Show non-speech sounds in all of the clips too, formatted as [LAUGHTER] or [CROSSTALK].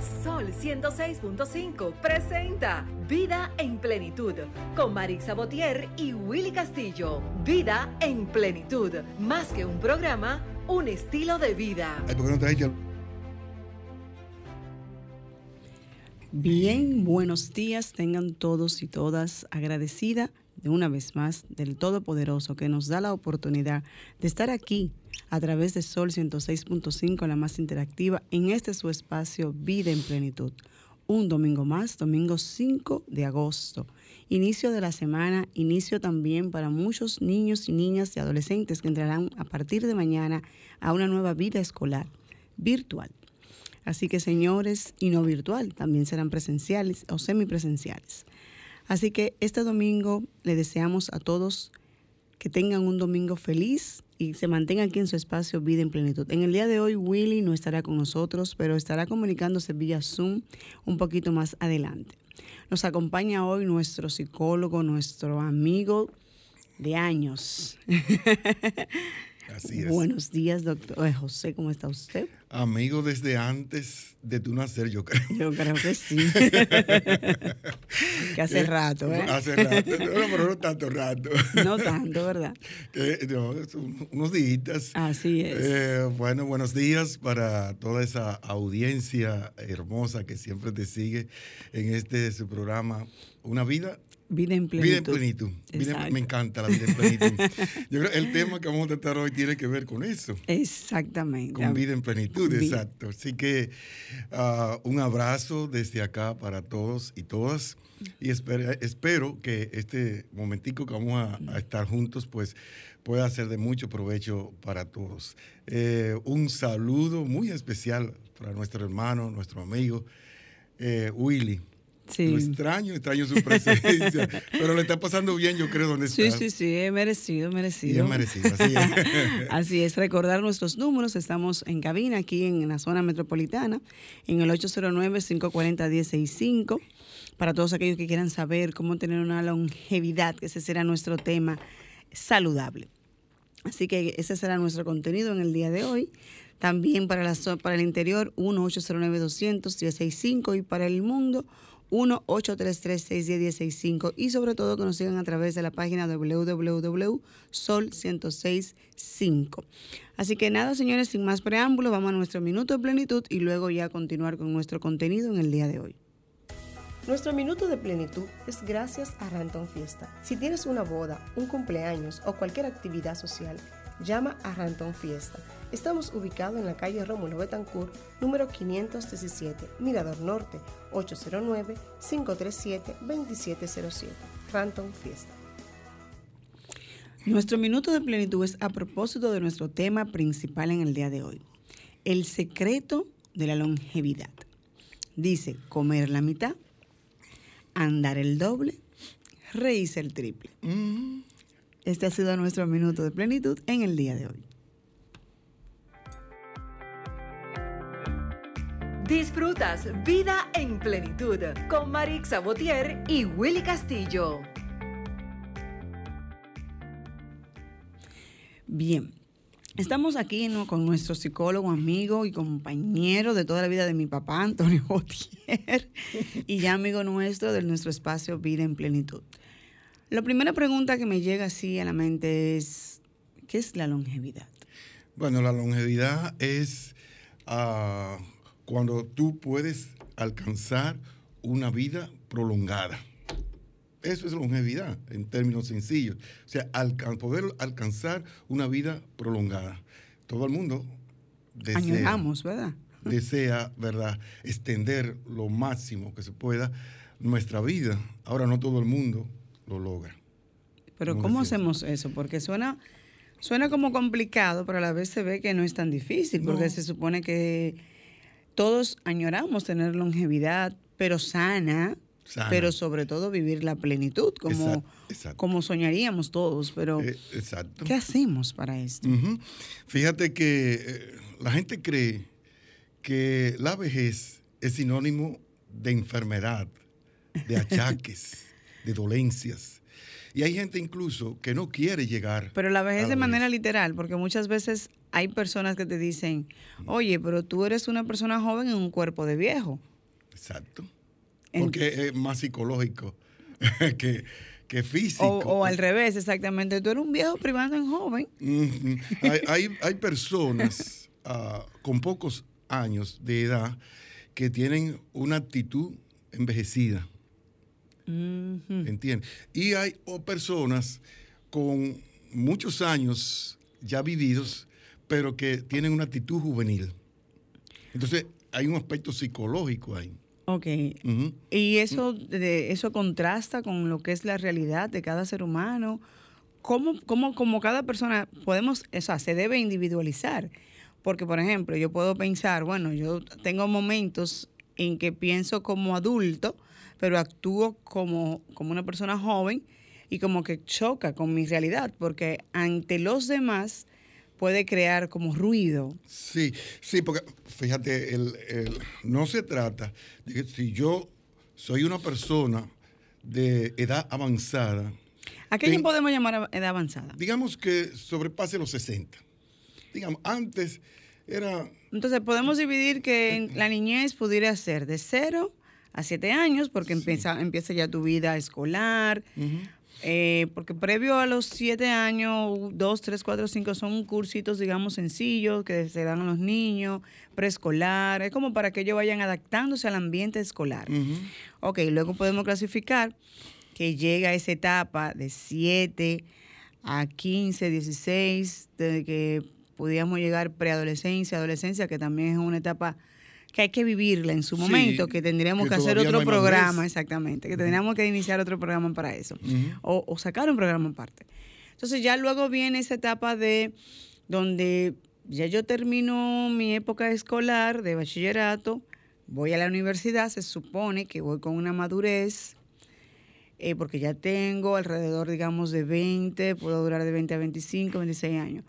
Sol 106.5 presenta Vida en Plenitud con Marix Sabotier y Willy Castillo. Vida en Plenitud, más que un programa, un estilo de vida. Bien, buenos días, tengan todos y todas agradecida de una vez más del Todopoderoso que nos da la oportunidad de estar aquí a través de Sol 106.5, la más interactiva, en este su espacio Vida en Plenitud. Un domingo más, domingo 5 de agosto. Inicio de la semana, inicio también para muchos niños y niñas y adolescentes que entrarán a partir de mañana a una nueva vida escolar virtual. Así que señores, y no virtual, también serán presenciales o semipresenciales. Así que este domingo le deseamos a todos que tengan un domingo feliz, y se mantenga aquí en su espacio Vida en Plenitud. En el día de hoy Willy no estará con nosotros, pero estará comunicándose vía Zoom un poquito más adelante. Nos acompaña hoy nuestro psicólogo, nuestro amigo de años. Así es. [LAUGHS] Buenos días, doctor eh, José, ¿cómo está usted? Amigo desde antes de tu nacer, yo creo. Yo creo que sí. [LAUGHS] que hace rato, ¿eh? Hace rato, no, pero no tanto rato. [LAUGHS] no tanto, ¿verdad? [LAUGHS] No, unos días. Así es. Eh, bueno, buenos días para toda esa audiencia hermosa que siempre te sigue en este su programa Una vida Vida en plenitud. Vida en plenitud. me encanta la vida en plenitud. Yo creo que el tema que vamos a tratar hoy tiene que ver con eso. Exactamente. Con vida en plenitud, exacto. Así que ah, un abrazo desde acá para todos y todas. Y espero, espero que este momentico que vamos a, estar juntos, pues pueda ser de mucho provecho para todos. Eh, un saludo muy especial para nuestro hermano, nuestro amigo, eh, Willy. Lo extraño, extraño su presencia, [LAUGHS] pero le está pasando bien, yo creo, donde está. Sí, sí, sí, he merecido, merecido. Y merecido, así es. [LAUGHS] así es, recordar nuestros números, estamos en cabina aquí en la zona metropolitana, en el 809-540-165, para todos aquellos que quieran saber cómo tener una longevidad, que ese será nuestro tema saludable. Así que ese será nuestro contenido en el día de hoy. También para, la, para el interior, 1-809-200-165 y para el mundo, 1-833-610-165 y sobre todo que nos sigan a través de la página www.sol1065. Así que nada, señores, sin más preámbulos, vamos a nuestro minuto de plenitud y luego ya continuar con nuestro contenido en el día de hoy. Nuestro minuto de plenitud es gracias a Ranton Fiesta. Si tienes una boda, un cumpleaños o cualquier actividad social, llama a Ranton Fiesta Estamos ubicados en la calle Rómulo Betancourt, número 517, Mirador Norte, 809-537-2707. Ranton Fiesta. Nuestro minuto de plenitud es a propósito de nuestro tema principal en el día de hoy, el secreto de la longevidad. Dice, comer la mitad, andar el doble, reírse el triple. Mm. Este ha sido nuestro minuto de plenitud en el día de hoy. Disfrutas Vida en Plenitud con Marix Sabotier y Willy Castillo. Bien, estamos aquí con nuestro psicólogo, amigo y compañero de toda la vida de mi papá, Antonio [LAUGHS] Botier, y ya amigo nuestro de nuestro espacio Vida en Plenitud. La primera pregunta que me llega así a la mente es, ¿qué es la longevidad? Bueno, la longevidad es... Ah, cuando tú puedes alcanzar una vida prolongada. Eso es longevidad en términos sencillos. O sea, poder alcanzar una vida prolongada. Todo el mundo desea, ¿verdad? desea, ¿verdad?, extender lo máximo que se pueda nuestra vida. Ahora no todo el mundo lo logra. Pero ¿cómo hacemos eso? Porque suena, suena como complicado, pero a la vez se ve que no es tan difícil, porque se supone que todos añoramos tener longevidad, pero sana, pero sobre todo vivir la plenitud, como, como soñaríamos todos. Pero, eh, exacto. ¿qué hacemos para esto? Fíjate que eh, la gente cree que la vejez es sinónimo de enfermedad, de achaques, [LAUGHS] de dolencias. Y hay gente incluso que no quiere llegar. Pero la vejez de manera literal, porque muchas veces hay personas que te dicen, oye, pero tú eres una persona joven en un cuerpo de viejo. Exacto. Porque es más psicológico [LAUGHS] que, que físico. O, al revés, exactamente. Tú eres un viejo privando en joven. [LAUGHS] hay, personas ah, con pocos años de edad que tienen una actitud envejecida. ¿Entiendes? Y hay personas con muchos años ya vividos, pero que tienen una actitud juvenil. Entonces, hay un aspecto psicológico ahí. Ok. Y eso, de, eso contrasta con lo que es la realidad de cada ser humano. ¿Cómo, cómo, como cada persona podemos, o sea, se debe individualizar? Porque, por ejemplo, yo puedo pensar, bueno, yo tengo momentos en que pienso como adulto, pero actúo como, como una persona joven y como que choca con mi realidad, porque ante los demás puede crear como ruido. Sí, sí, porque fíjate, el, no se trata de que si yo soy una persona de edad avanzada. ¿A qué podemos llamar edad avanzada? Digamos que sobrepase los 60. Digamos, antes era... Entonces podemos dividir que la niñez pudiera ser de 0 a 7 años, porque empieza, empieza ya tu vida escolar. Eh, porque previo a los 7 años, 2, 3, 4, 5 son cursitos, digamos, sencillos que se dan a los niños, preescolar, es como para que ellos vayan adaptándose al ambiente escolar. Ok, luego podemos clasificar que llega esa etapa de 7 a 15, 16, de que pudiéramos llegar preadolescencia, adolescencia, que también es una etapa que hay que vivirla en su momento, que tendríamos que, hacer otro programa, exactamente, que tendríamos que iniciar otro programa para eso, o, sacar un programa aparte. Entonces ya luego viene esa etapa de donde ya yo termino mi época escolar de bachillerato, voy a la universidad, se supone que voy con una madurez, eh, porque ya tengo alrededor, digamos, de 20, puedo durar de 20 a 25, 26 años.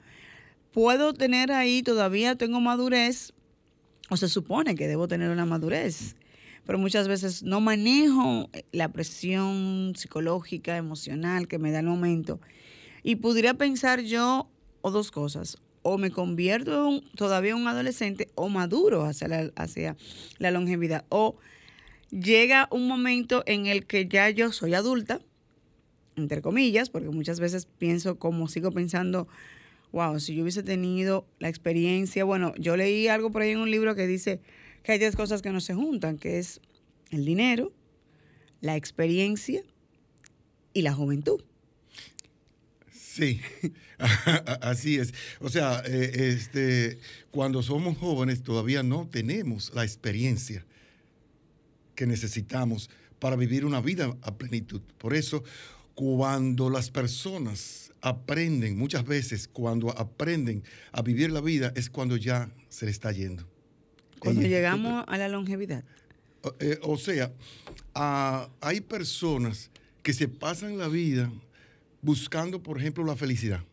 Puedo tener ahí, todavía tengo madurez, o se supone que debo tener una madurez, pero muchas veces no manejo la presión psicológica, emocional que me da el momento. Y pudiera pensar yo, o dos cosas, o me convierto todavía en un adolescente o maduro hacia la, hacia la longevidad, o llega un momento en el que ya yo soy adulta, entre comillas, porque muchas veces pienso como sigo pensando wow, si yo hubiese tenido la experiencia, bueno, yo leí algo por ahí en un libro que dice que hay 10 cosas que no se juntan, que es el dinero, la experiencia y la juventud. Sí, [LAUGHS] así es. O sea, eh, este, cuando somos jóvenes todavía no tenemos la experiencia que necesitamos para vivir una vida a plenitud. Por eso, cuando las personas aprenden, muchas veces cuando aprenden a vivir la vida es cuando ya se le está yendo. Cuando llegamos a la longevidad. Eh, o sea, hay personas que se pasan la vida buscando, por ejemplo, la felicidad.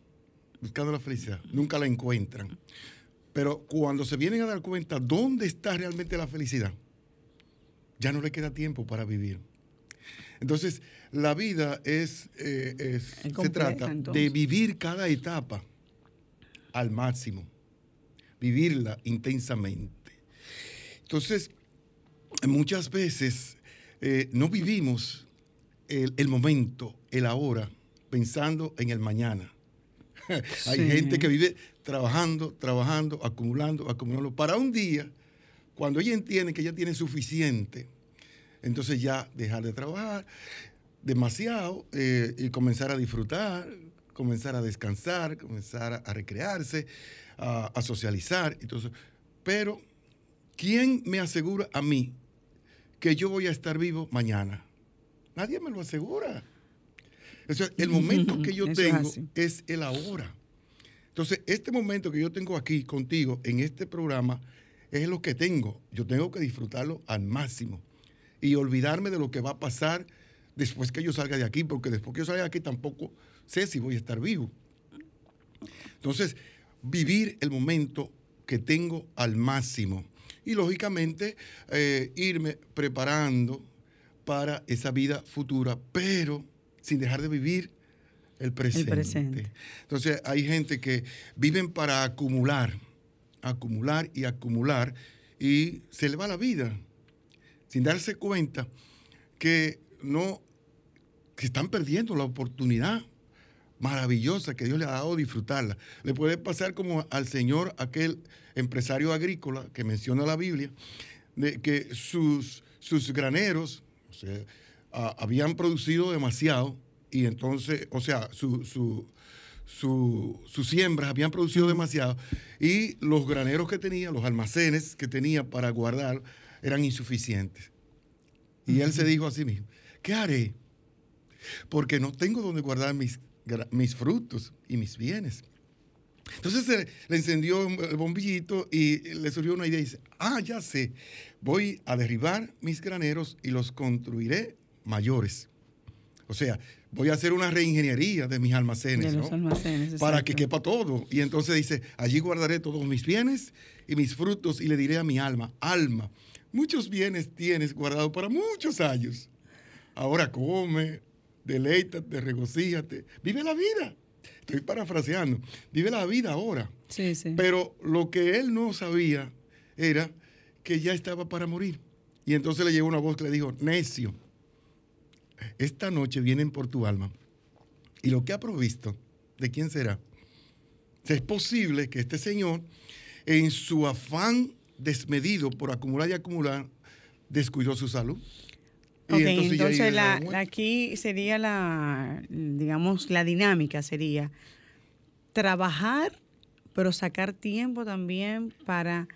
Buscando la felicidad. Nunca la encuentran. Pero cuando se vienen a dar cuenta dónde está realmente la felicidad, ya no le queda tiempo para vivir. Entonces, la vida es, eh, se trata de vivir cada etapa al máximo, vivirla intensamente. Entonces, muchas veces eh, no vivimos el, momento, el ahora, pensando en el mañana. [LAUGHS] Hay gente que vive trabajando, trabajando, acumulando, acumulando, para un día, cuando ella entiende que ya tiene suficiente, entonces ya dejar de trabajar demasiado eh, y comenzar a disfrutar, comenzar a descansar, comenzar a, recrearse, a, socializar. Entonces, pero, ¿quién me asegura a mí que yo voy a estar vivo mañana? Nadie me lo asegura. el momento que yo [LAUGHS] tengo es el ahora. Entonces, este momento que yo tengo aquí contigo en este programa es lo que tengo. Yo tengo que disfrutarlo al máximo y olvidarme de lo que va a pasar después que yo salga de aquí, porque después que yo salga de aquí tampoco sé si voy a estar vivo. Entonces, vivir el momento que tengo al máximo y lógicamente eh, irme preparando para esa vida futura, pero sin dejar de vivir el presente. el presente. Entonces hay gente que viven para acumular, acumular y acumular y se le va la vida sin darse cuenta que no, que están perdiendo la oportunidad maravillosa que Dios le ha dado disfrutarla. Le puede pasar como al Señor, aquel empresario agrícola que menciona la Biblia, de que sus, sus graneros habían producido demasiado y entonces, o sea, su, sus siembras habían producido demasiado y los graneros que tenía, los almacenes que tenía para guardar eran insuficientes. Y él se dijo a sí mismo, ¿qué haré? Porque no tengo donde guardar mis, mis frutos y mis bienes. Entonces le encendió el bombillito y le surgió una idea y dice, ah, ya sé, voy a derribar mis graneros y los construiré mayores. O sea, voy a hacer una reingeniería de mis almacenes, para que quepa todo. Y entonces dice, allí guardaré todos mis bienes y mis frutos y le diré a mi alma, alma, muchos bienes tienes guardados para muchos años. Ahora come, deleítate, regocíjate, vive la vida. Estoy parafraseando, vive la vida ahora. Sí, sí. Pero lo que él no sabía era que ya estaba para morir. Y entonces le llegó una voz que le dijo, necio, esta noche vienen por tu alma. Y lo que ha provisto, ¿de quién será? Es posible que este señor, en su afán desmedido por acumular y acumular, descuidó su salud. Ok, entonces, aquí sería la, digamos, la dinámica sería trabajar, pero sacar tiempo también para,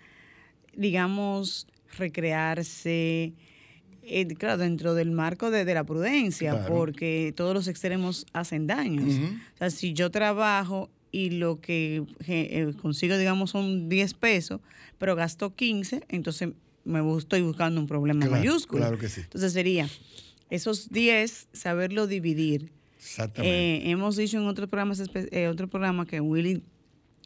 digamos, recrearse, eh, claro, dentro del marco de, la prudencia, porque todos los extremos hacen daños. O sea, si yo trabajo y lo que eh, consigo, digamos, son 10 pesos, pero gasto 15, entonces me estoy buscando un problema mayúsculo. Claro que sí. Entonces sería esos 10, saberlo dividir. Exactamente. Eh, hemos dicho en otros programas, otro programa que Willy,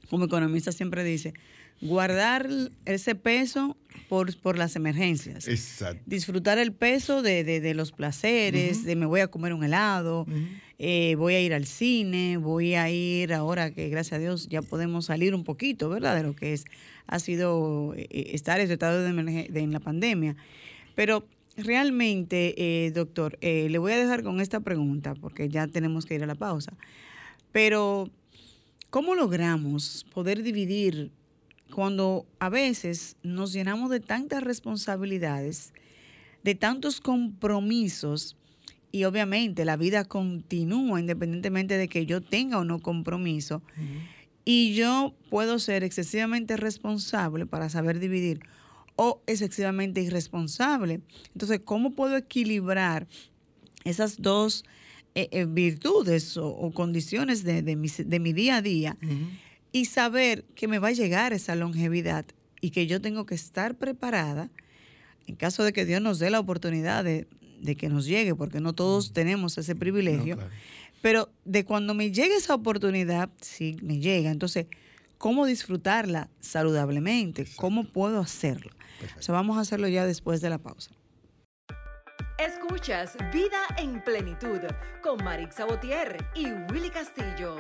como economista, siempre dice, guardar ese peso por, por las emergencias. Exacto. Disfrutar el peso de, de, los placeres, de me voy a comer un helado, eh, voy a ir al cine, voy a ir ahora que gracias a Dios ya podemos salir un poquito, ¿verdad? De lo que es, ha sido eh, eh, estar en estado de, de, en la pandemia. Pero realmente, doctor, le voy a dejar con esta pregunta porque ya tenemos que ir a la pausa. Pero, ¿cómo logramos poder dividir cuando a veces nos llenamos de tantas responsabilidades, de tantos compromisos, y obviamente la vida continúa independientemente de que yo tenga o no compromiso, y yo puedo ser excesivamente responsable para saber dividir o excesivamente irresponsable. Entonces, ¿cómo puedo equilibrar esas dos eh, eh, virtudes o, condiciones de, mi, día a día? y saber que me va a llegar esa longevidad y que yo tengo que estar preparada en caso de que Dios nos dé la oportunidad de, que nos llegue, porque no todos tenemos ese privilegio, pero de cuando me llegue esa oportunidad, si me llega, entonces, ¿cómo disfrutarla saludablemente? ¿Cómo puedo hacerlo? O sea, vamos a hacerlo ya después de la pausa. Escuchas Vida en Plenitud con Marix Sabotier y Willy Castillo.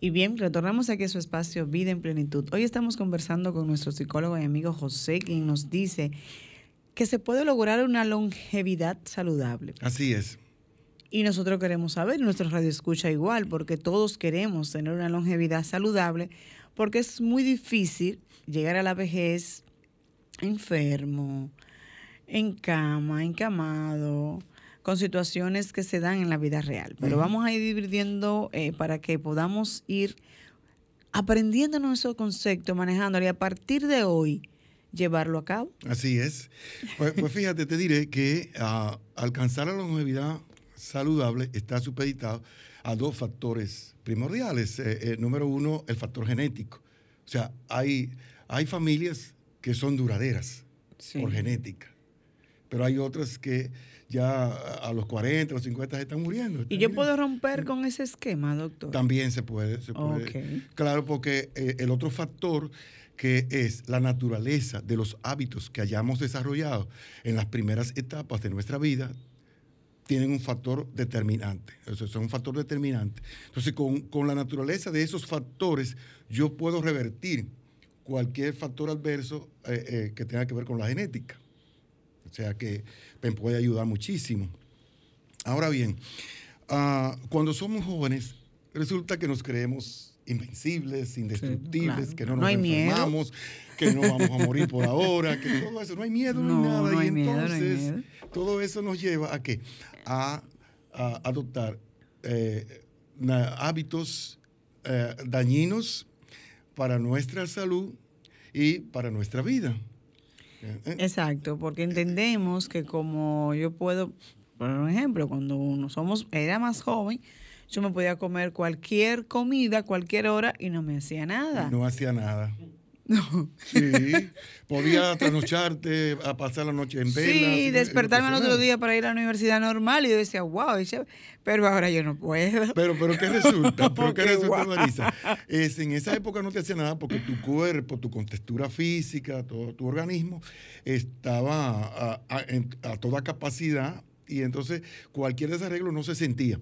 Y bien, retornamos aquí a su espacio Vida en Plenitud. Hoy estamos conversando con nuestro psicólogo y amigo José, quien nos dice que se puede lograr una longevidad saludable. Así es. Y nosotros queremos saber, nuestro radio escucha igual, porque todos queremos tener una longevidad saludable, porque es muy difícil llegar a la vejez enfermo, en cama, encamado, con situaciones que se dan en la vida real. Pero vamos a ir dividiendo eh, para que podamos ir aprendiendo nuestro concepto, manejándolo y a partir de hoy llevarlo a cabo. Así es. Pues, pues fíjate, te diré que ah, alcanzar la longevidad saludable está supeditado a dos factores primordiales. Eh, eh, número uno, el factor genético. O sea, hay, hay familias que son duraderas por genética, pero hay otras que ya a los 40, a los 50 se están muriendo. ¿Y yo puedo romper con ese esquema, doctor? También se puede, se puede. Claro, porque eh, el otro factor que es la naturaleza de los hábitos que hayamos desarrollado en las primeras etapas de nuestra vida, tienen un factor determinante. Eso es un factor determinante. Entonces, con, con la naturaleza de esos factores, yo puedo revertir cualquier factor adverso eh, eh, que tenga que ver con la genética. O sea que puede ayudar muchísimo. Ahora bien, ah, cuando somos jóvenes, resulta que nos creemos invencibles, indestructibles, que no nos enfermamos, que no vamos a morir por ahora, que todo eso, no hay miedo, no, hay nada. y entonces, todo eso nos lleva a qué? A, adoptar eh, hábitos eh, dañinos para nuestra salud y para nuestra vida. Eh, Exacto, porque entendemos que como yo puedo, por ejemplo, cuando uno somos, era más joven, yo me podía comer cualquier comida, cualquier hora y no me hacía nada. No hacía nada. [LAUGHS] No. Sí, podía trasnocharte, a pasar la noche en vela. Sí, despertarme el otro día para ir a la universidad normal y yo decía, wow, pero ahora yo no puedo. Pero, pero ¿qué [LAUGHS] resulta? ¿Pero qué resulta, [LAUGHS] Marisa? Es, en esa época no te hacía nada porque tu cuerpo, tu contextura física, todo tu organismo estaba a toda capacidad y entonces cualquier desarreglo no se sentía.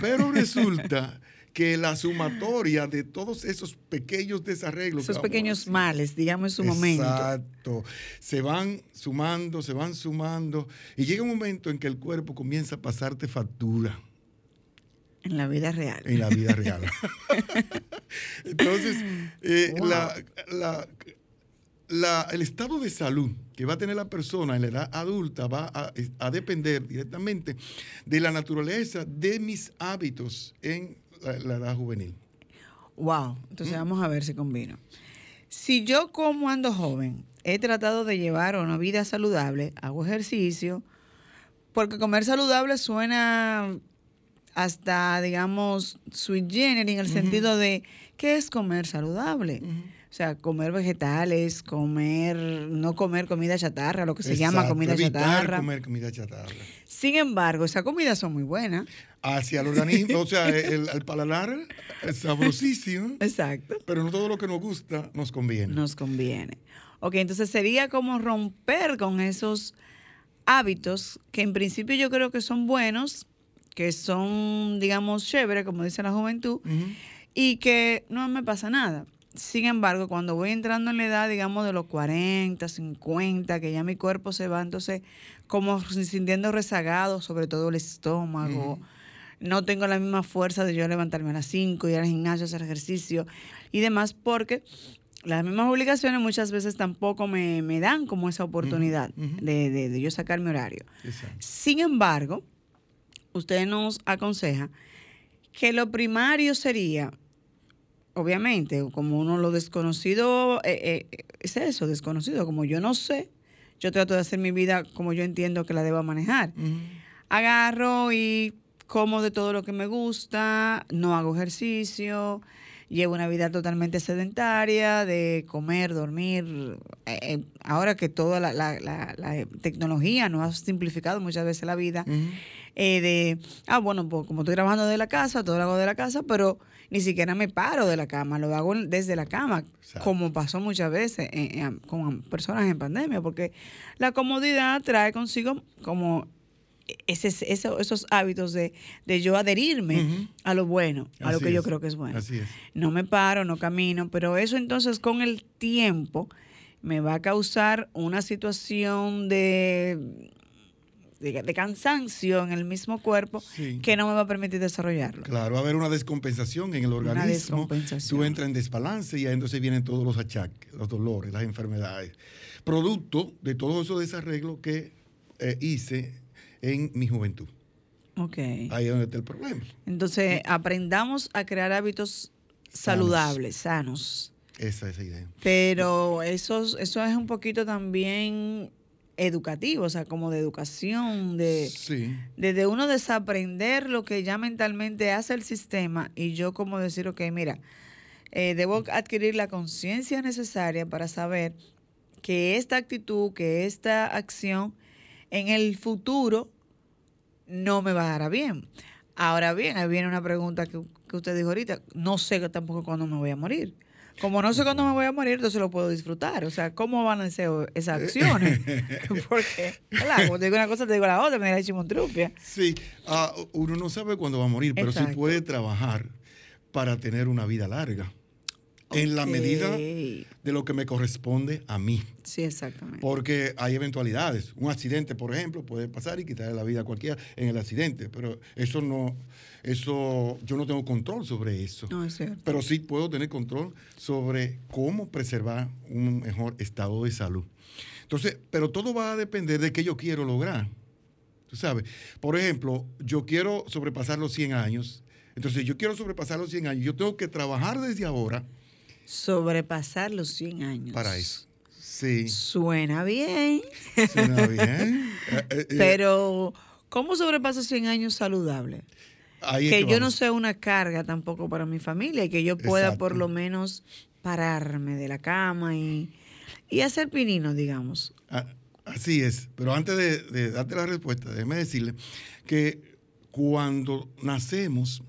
Pero [LAUGHS] resulta que la sumatoria de todos esos pequeños desarreglos. Esos pequeños males, digamos en su momento. Exacto. Se van sumando, se van sumando. Y llega un momento en que el cuerpo comienza a pasarte factura. En la vida real. En la vida real. [LAUGHS] [LAUGHS] Entonces, eh, el estado de salud que va a tener la persona en la edad adulta va a, depender directamente de la naturaleza de mis hábitos en la, edad juvenil. Wow, entonces mm. vamos a ver si combino. Si yo como ando joven, he tratado de llevar una vida saludable, hago ejercicio, porque comer saludable suena hasta, digamos, sui generis en el sentido de, ¿qué es comer saludable? O sea, comer vegetales, comer, no comer comida chatarra, lo que se llama comida chatarra. comer comida chatarra. Sin embargo, esas comidas son muy buenas. Hacia el organismo, o sea, el, el, paladar es sabrosísimo. Exacto. Pero no todo lo que nos gusta nos conviene. Nos conviene. Ok, entonces sería como romper con esos hábitos que en principio yo creo que son buenos, que son, digamos, chéveres, como dice la juventud, y que no me pasa nada. Sin embargo, cuando voy entrando en la edad, digamos, de los 40, 50, que ya mi cuerpo se va entonces como sintiendo rezagado, sobre todo el estómago. No tengo la misma fuerza de yo levantarme a las 5, ir al gimnasio, hacer ejercicio y demás, porque las mismas obligaciones muchas veces tampoco me, dan como esa oportunidad de, de, yo sacar mi horario. Sin embargo, usted nos aconseja que lo primario sería obviamente, como uno lo desconocido, eh, eh, es eso, desconocido, como yo no sé, yo trato de hacer mi vida como yo entiendo que la debo manejar. Agarro y como de todo lo que me gusta, no hago ejercicio, llevo una vida totalmente sedentaria, de comer, dormir. Eh, ahora que toda la, tecnología nos ha simplificado muchas veces la vida, de, ah, bueno, pues como estoy trabajando de la casa, todo lo hago de la casa, pero ni siquiera me paro de la cama, lo hago desde la cama, como pasó muchas veces con personas en pandemia, porque la comodidad trae consigo como ese, esos hábitos de, yo adherirme a lo bueno, a lo que yo creo que es bueno. No me paro, no camino, pero eso entonces con el tiempo me va a causar una situación de de, cansancio en el mismo cuerpo que no me va a permitir desarrollarlo. Claro, va a haber una descompensación en el organismo. Tú entras en desbalance y ahí entonces vienen todos los achaques, los dolores, las enfermedades. Producto de todos esos desarreglos que eh, hice en mi juventud. Ok. Ahí es donde está el problema. Entonces, aprendamos a crear hábitos saludables, sanos. Esa es la idea. Pero eso, eso es un poquito también educativo, o sea, como de educación, de, de, uno desaprender lo que ya mentalmente hace el sistema y yo como decir, ok, mira, eh, debo adquirir la conciencia necesaria para saber que esta actitud, que esta acción en el futuro no me va a dar bien. Ahora bien, ahí viene una pregunta que, que usted dijo ahorita, no sé tampoco cuándo me voy a morir. Como no sé cuándo me voy a morir, entonces lo puedo disfrutar. O sea, ¿cómo van a ser esas acciones? [LAUGHS] [LAUGHS] Porque, claro, te digo una cosa, te digo la otra, me da chimontropia. Sí, ah, uno no sabe cuándo va a morir, pero sí puede trabajar para tener una vida larga. en la medida de lo que me corresponde a mí. Sí, exactamente. Porque hay eventualidades. Un accidente, por ejemplo, puede pasar y quitarle la vida a cualquiera en el accidente, pero eso no, eso, yo no tengo control sobre eso. No, es cierto. Pero sí puedo tener control sobre cómo preservar un mejor estado de salud. Entonces, pero todo va a depender de qué yo quiero lograr. Tú sabes, por ejemplo, yo quiero sobrepasar los 100 años. Entonces, yo quiero sobrepasar los 100 años. Yo tengo que trabajar desde ahora. Sobrepasar los 100 años. Para eso. Sí. Suena bien. Suena bien. [LAUGHS] Eh, eh, eh. Pero, ¿cómo sobrepaso 100 años saludable? Que, yo no sea una carga tampoco para mi familia y que yo pueda por lo menos pararme de la cama y, hacer pinino, digamos. Ah, así es, pero antes de, darte la respuesta, déjeme decirle que cuando nacemos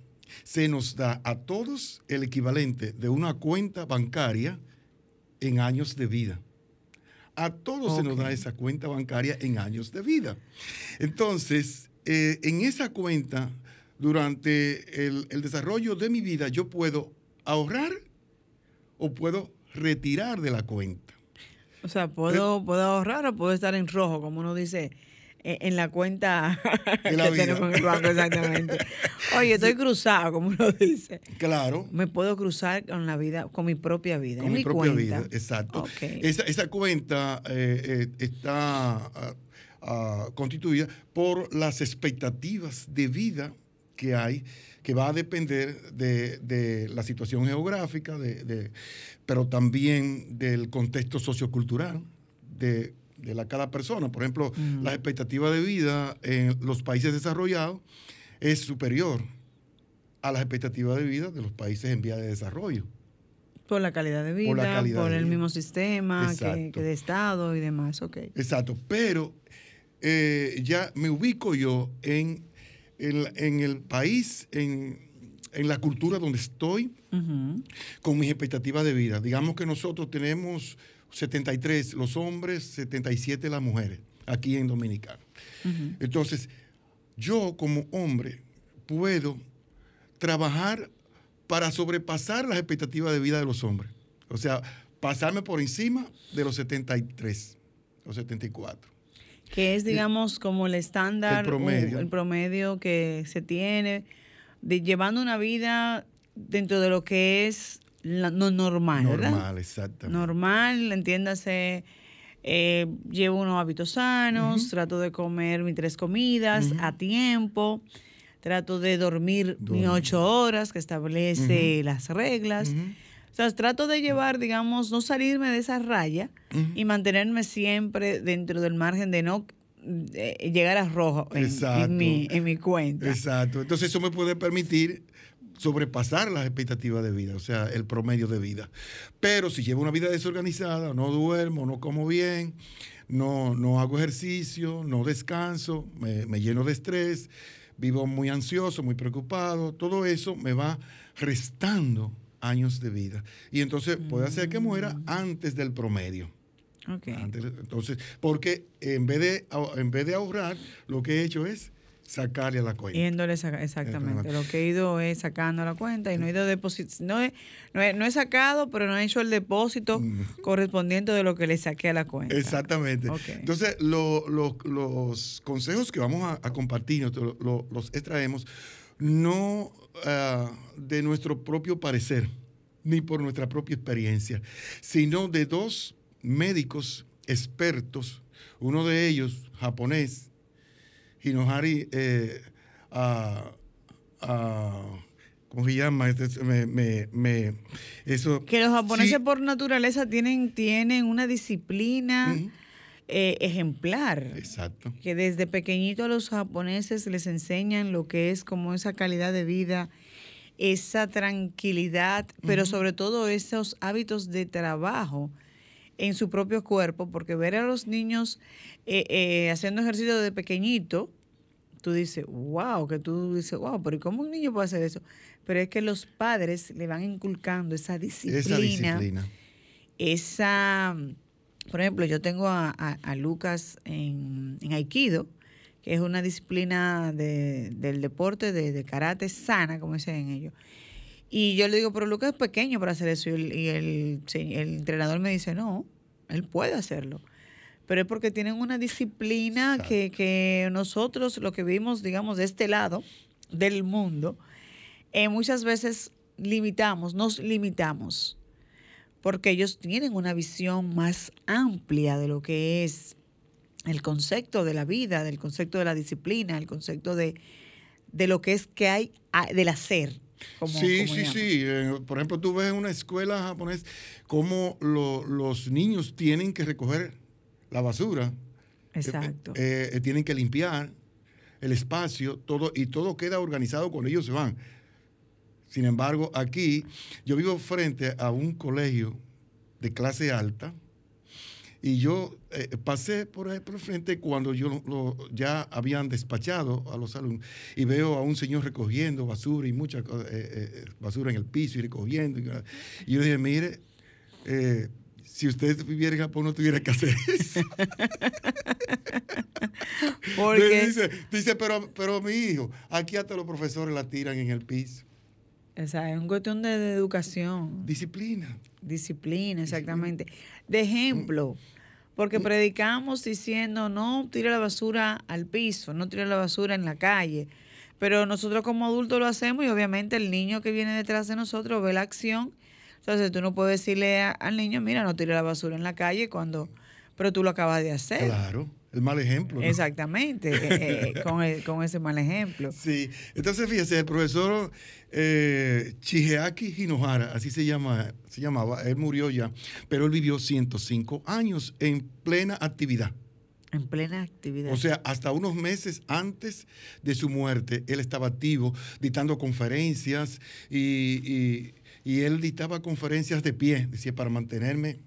se nos da a todos el equivalente de una cuenta bancaria en años de vida. A todos se nos da esa cuenta bancaria en años de vida. Entonces, eh, en esa cuenta durante el, desarrollo de mi vida yo puedo ahorrar o puedo retirar de la cuenta. O sea, puedo, puedo ahorrar o puedo estar en rojo, como uno dice e, en la cuenta [LAUGHS] que tenemos en el banco, exactamente. [LAUGHS] Oye, estoy cruzado, como uno dice. Claro. Me puedo cruzar con la vida, con mi propia vida. Con mi, propia vida, exacto. Esa, cuenta eh, eh, está ah, ah, constituida por las expectativas de vida que hay, que va a depender de, la situación geográfica, de, pero también del contexto sociocultural de, la cada persona. Por ejemplo, mm. la expectativa de vida en los países desarrollados es superior a las expectativas de vida de los países en vía de desarrollo. Por la calidad de vida, por, el mismo sistema que, de Estado y demás, ok. Exacto, pero eh, ya me ubico yo en en, el país, en, la cultura donde estoy, con mis expectativas de vida. Digamos que nosotros tenemos 73 los hombres, 77 las mujeres, aquí en Dominicana. Entonces, yo como hombre puedo trabajar para sobrepasar las expectativas de vida de los hombres. O sea, pasarme por encima de los 73, los 74 que es, digamos, como el estándar, el promedio, que se tiene, de llevando una vida dentro de lo que es la, no normal. Normal, exactamente. Normal, entiéndase, eh, llevo unos hábitos sanos, trato de comer mis tres comidas a tiempo, trato de dormir mis ocho horas, que establece las reglas. O sea, trato de llevar, digamos, no salirme de esa raya y mantenerme siempre dentro del margen de no eh, llegar a rojo en, mi, en mi cuenta. Exacto. Entonces eso me puede permitir sobrepasar las expectativas de vida, o sea, el promedio de vida. Pero si llevo una vida desorganizada, no duermo, no como bien, no, no hago ejercicio, no descanso, me, me lleno de estrés, vivo muy ansioso, muy preocupado, todo eso me va restando años de vida. Y entonces puede hacer que muera mm. antes del promedio. entonces, porque en vez, de, en vez de ahorrar, lo que he hecho es sacarle a la cuenta. Yéndole exactamente. Lo que he ido es sacando la cuenta y no he ido no he, no he, sacado, pero no he hecho el depósito mm. correspondiente de lo que le saqué a la cuenta. Exactamente. Entonces, los consejos que vamos a, compartir, los extraemos, no Ah, de nuestro propio parecer, ni por nuestra propia experiencia, sino de dos médicos expertos, uno de ellos japonés, Hinohari, eh, ¿cómo se llama? Este, me, eso, que los japoneses por naturaleza tienen, tienen una disciplina. Eh, ejemplar. Exacto. Que desde pequeñito a los japoneses les enseñan lo que es como esa calidad de vida, esa tranquilidad, pero sobre todo esos hábitos de trabajo en su propio cuerpo, porque ver a los niños eh, eh, haciendo ejercicio de pequeñito, tú dices, wow, que tú dices, wow, pero ¿cómo un niño puede hacer eso? Pero es que los padres le van inculcando esa disciplina, esa, disciplina. esa por ejemplo, yo tengo a, Lucas en, Aikido, que es una disciplina del deporte de, karate sana, como dicen ellos. Y yo le digo, pero Lucas es pequeño para hacer eso. Y el, entrenador me dice, no, él puede hacerlo. Pero es porque tienen una disciplina que, que, nosotros, lo que vimos, digamos, de este lado del mundo, eh, muchas veces limitamos, nos limitamos, porque ellos tienen una visión más amplia de lo que es el concepto de la vida, del concepto de la disciplina, el concepto de, de lo que es que hay del hacer sí, sí, sí. Eh, por ejemplo, tú ves en una escuela japonesa cómo los niños tienen que recoger la basura. Eh, Exacto. Eh, tienen que limpiar el espacio, todo, y todo queda organizado cuando ellos se van. Sin embargo, aquí yo vivo frente a un colegio de clase alta, y yo eh, pasé por ahí por frente cuando yo lo, ya habían despachado a los alumnos y veo a un señor recogiendo basura y mucha eh, eh, basura en el piso y recogiendo. Y, yo dije, mire, si usted viviera en Japón no tuviera que hacer eso. [LAUGHS] Porque dice, dice pero, pero mi hijo, aquí hasta los profesores la tiran en el piso. O sea, es un cuestión de, educación. Disciplina. Disciplina, exactamente. De ejemplo, porque predicamos diciendo no tire la basura al piso, no tire la basura en la calle. Pero nosotros como adultos lo hacemos y obviamente el niño que viene detrás de nosotros ve la acción. Entonces tú no puedes decirle al niño, mira, no tire la basura en la calle cuando, pero tú lo acabas de hacer. Claro. El mal ejemplo. Exactamente, eh, eh, con, con, ese mal ejemplo. [LAUGHS] Sí, entonces fíjese, el profesor eh, Chigeaki Hinohara, así se, llama, se llamaba, él murió ya, pero él vivió 105 años en plena actividad. En plena actividad. O sea, hasta unos meses antes de su muerte, él estaba activo, dictando conferencias y, y él dictaba conferencias de pie, decía, para mantenerme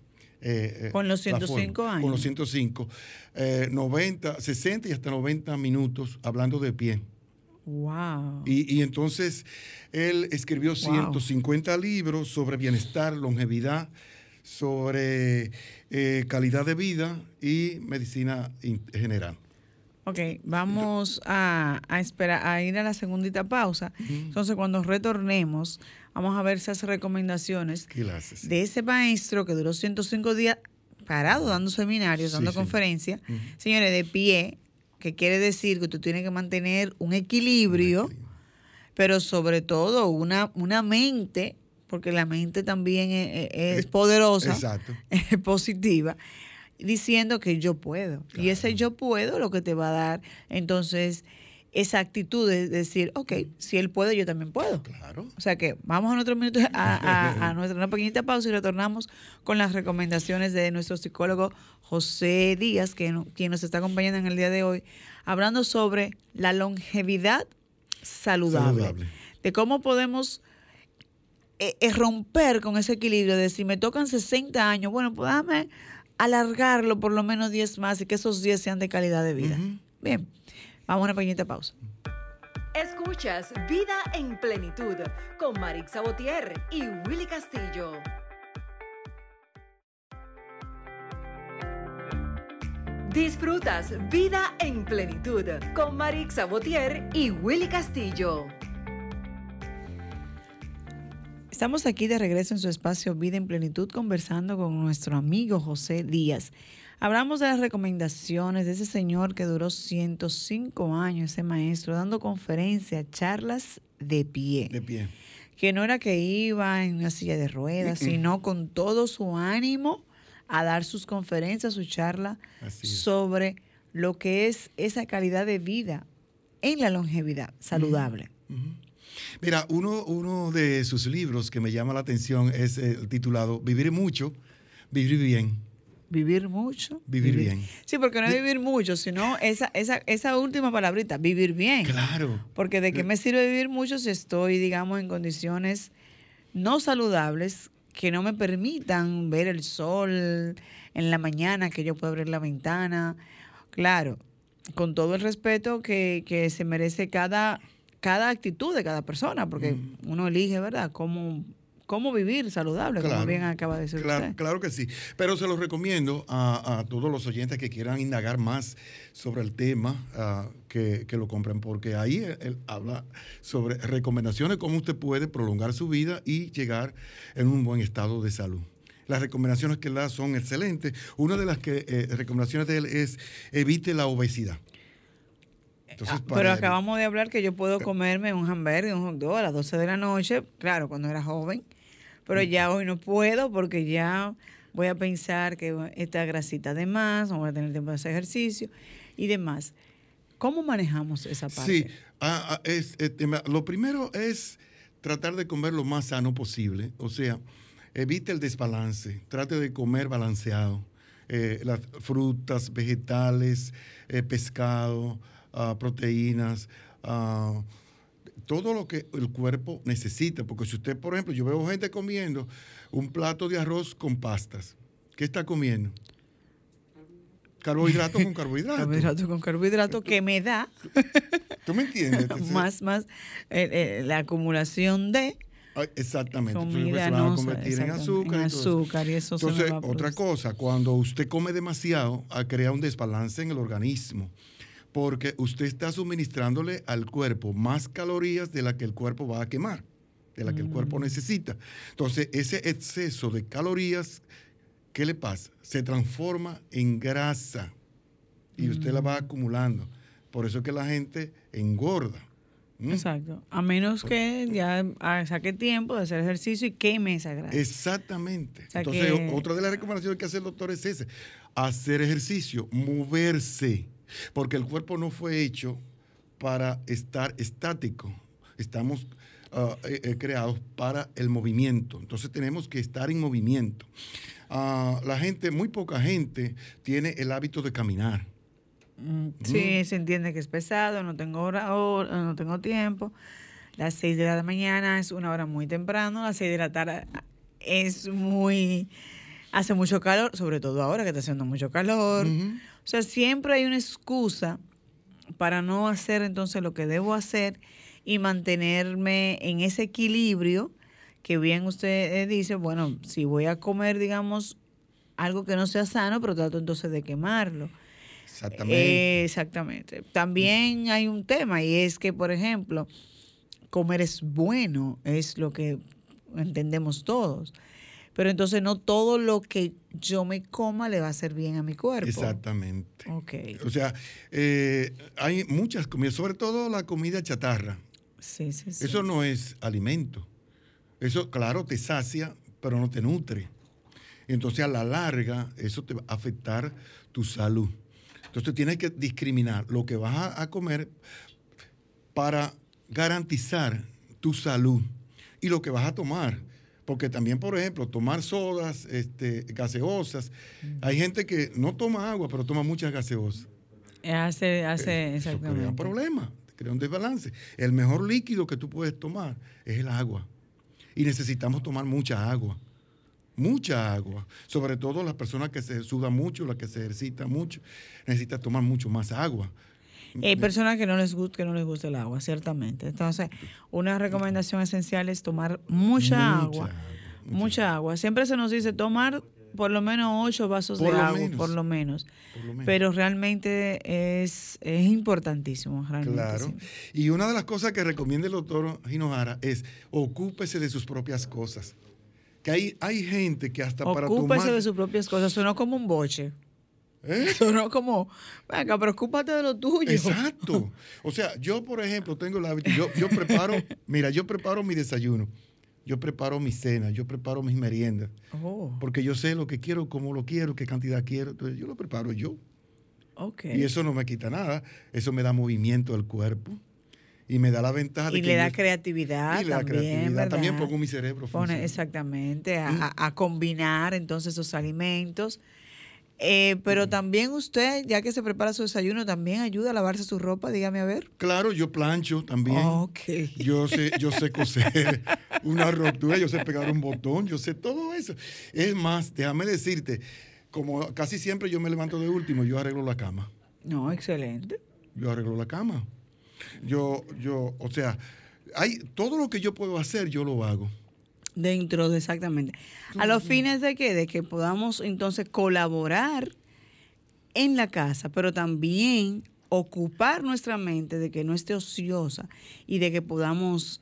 eh, eh, con los 105 años. Con los 105. 90, 60 y hasta 90 minutos hablando de pie. Wow. Y, entonces él escribió 150 libros sobre bienestar, longevidad, sobre eh, calidad de vida y medicina general. Ok, vamos a, esperar a ir a la segundita pausa. Entonces, cuando retornemos, vamos a ver esas recomendaciones de ese maestro que duró 105 días parado dando seminarios, dando conferencias. Señores, de pie, que quiere decir que tú tienes que mantener un equilibrio, pero sobre todo una, una mente, porque la mente también es, poderosa, [LAUGHS] es positiva diciendo que yo puedo. Y ese yo puedo lo que te va a dar entonces esa actitud de decir, ok, si él puede, yo también puedo. Claro. O sea que vamos a otro minuto a, [LAUGHS] nuestra una pequeñita pausa y retornamos con las recomendaciones de nuestro psicólogo José Díaz, que, quien nos está acompañando en el día de hoy, hablando sobre la longevidad saludable. De cómo podemos eh, eh, romper con ese equilibrio de si me tocan 60 años, bueno, pues dame alargarlo por lo menos 10 más y que esos 10 sean de calidad de vida. Bien, vamos a una pequeñita pausa. Escuchas Vida en Plenitud con Marix Sabotier y Willy Castillo. Disfrutas Vida en Plenitud con Marix Sabotier y Willy Castillo. Estamos aquí de regreso en su espacio Vida en Plenitud conversando con nuestro amigo José Díaz. Hablamos de las recomendaciones de ese señor que duró 105 años, ese maestro, dando conferencias, charlas de pie. De pie. Que no era que iba en una silla de ruedas, sino con todo su ánimo a dar sus conferencias, su charla sobre lo que es esa calidad de vida en la longevidad saludable. Mira, uno, uno de sus libros que me llama la atención es el titulado Vivir mucho, vivir bien. Vivir mucho. Vivir, bien. Sí, porque no es vivir mucho, sino esa, esa, esa última palabrita, vivir bien. Claro. Porque de qué me sirve vivir mucho si estoy, digamos, en condiciones no saludables que no me permitan ver el sol en la mañana, que yo pueda abrir la ventana. Claro, con todo el respeto que, que se merece cada cada actitud de cada persona, porque uno elige, ¿verdad?, cómo, cómo vivir saludable, como bien acaba de decir claro, usted. Claro que sí. Pero se lo recomiendo a, todos los oyentes que quieran indagar más sobre el tema, que, lo compren, porque ahí él, habla sobre recomendaciones, cómo usted puede prolongar su vida y llegar en un buen estado de salud. Las recomendaciones que él da son excelentes. Una de las que, eh, recomendaciones de él es evite la obesidad. Ah, pero acabamos de hablar que yo puedo comerme un hamburger, un hot dog a las 12 de la noche, claro, cuando era joven, pero ya hoy no puedo porque ya voy a pensar que esta grasita de más, no voy a tener tiempo de hacer ejercicio y demás. ¿Cómo manejamos esa parte? Sí, ah, ah, es, lo primero es tratar de comer lo más sano posible, o sea, evite el desbalance, trate de comer balanceado, eh, las frutas, vegetales, eh, pescado, proteínas, todo lo que el cuerpo necesita. Porque si usted, por ejemplo, yo veo gente comiendo un plato de arroz con pastas, ¿qué está comiendo? Carbohidrato con carbohidrato. Carbohidrato con carbohidrato que me da. ¿Tú me entiendes? [LAUGHS] más, más eh, eh, la acumulación de. Exactamente. Comida se van a convertir en azúcar. En azúcar y eso Entonces, otra cosa, cuando usted come demasiado, crea un desbalance en el organismo porque usted está suministrándole al cuerpo más calorías de las que el cuerpo va a quemar, de las que el cuerpo mm. necesita. Entonces, ese exceso de calorías, ¿qué le pasa? Se transforma en grasa y usted la va mm. acumulando. Por eso es que la gente engorda. Exacto. A menos que ya saque tiempo de hacer ejercicio y queme esa grasa. Exactamente. Entonces, otra de las recomendaciones que hace el doctor es ese. Hacer ejercicio, moverse. Porque el cuerpo no fue hecho para estar estático. Estamos ah, eh, eh, creados para el movimiento. Entonces tenemos que estar en movimiento. Ah, la gente, muy poca gente, tiene el hábito de caminar. Mm, sí, se entiende que es pesado, no tengo hora, no tengo tiempo. Las 6 de la mañana es una hora muy temprano, las 6 de la tarde es muy hace mucho calor, sobre todo ahora que está haciendo mucho calor. O sea, siempre hay una excusa para no hacer entonces lo que debo hacer y mantenerme en ese equilibrio que bien usted eh, dice, bueno, si voy a comer, digamos, algo que no sea sano, pero trato entonces de quemarlo. Exactamente. exactamente. También hay un tema y es que, por ejemplo, comer es bueno, es lo que entendemos todos pero entonces no todo lo que yo me coma le va a hacer bien a mi cuerpo. Exactamente. Ok. O sea, eh, hay muchas comidas, sobre todo la comida chatarra. Sí, sí, sí. Eso no es alimento. Eso, claro, te sacia, pero no te nutre. Entonces, a la larga, eso te va a afectar tu salud. Entonces, tienes que discriminar lo que vas a comer para garantizar tu salud y lo que vas a tomar porque también, por ejemplo, tomar sodas este, gaseosas, hay gente que no toma agua, pero toma muchas gaseosas. Hace, hace, Eso crea un problema, crea un desbalance. El mejor líquido que tú puedes tomar es el agua. Y necesitamos tomar mucha agua. Mucha agua. Sobre todo las personas que se sudan mucho, las que se ejercitan mucho, necesitan tomar mucho más agua. Hay personas que no les gusta, que no les gusta el agua, ciertamente. Entonces, una recomendación esencial es tomar mucha, agua. Mucha, agua. Siempre se nos dice tomar por lo menos ocho vasos de agua, por lo, menos. Pero realmente es, es importantísimo. claro. Y una de las cosas que recomienda el doctor Ginohara es ocúpese de sus propias cosas. Que hay, hay gente que hasta para tomar... Ocúpese de sus propias cosas, suena como un boche. ¿Eh? Sonó como, venga, preocúpate de lo tuyo. Exacto. O sea, yo, por ejemplo, tengo el hábito, yo, yo preparo, mira, yo preparo mi desayuno, yo preparo mi cena, yo preparo mis meriendas. Oh. Porque yo sé lo que quiero, cómo lo quiero, qué cantidad quiero. Entonces, yo lo preparo yo. Okay. Y eso no me quita nada. Eso me da movimiento al cuerpo y me da la ventaja de y le da creatividad y le da creatividad. también pongo mi cerebro Pone, exactamente a, mm. a, combinar entonces esos alimentos eh, pero también usted, ya que se prepara su desayuno, también ayuda a lavarse su ropa, dígame a ver. Claro, yo plancho también. Ok. Yo sé, yo sé coser [LAUGHS] una rotura, yo sé pegar un botón, yo sé todo eso. Es más, déjame decirte, como casi siempre yo me levanto de último, yo arreglo la cama. No, excelente. Yo arreglo la cama. Yo, yo, o sea, hay todo lo que yo puedo hacer, yo lo hago. Dentro de exactamente. A los fines de qué? De que podamos entonces colaborar en la casa, pero también ocupar nuestra mente de que no esté ociosa y de que podamos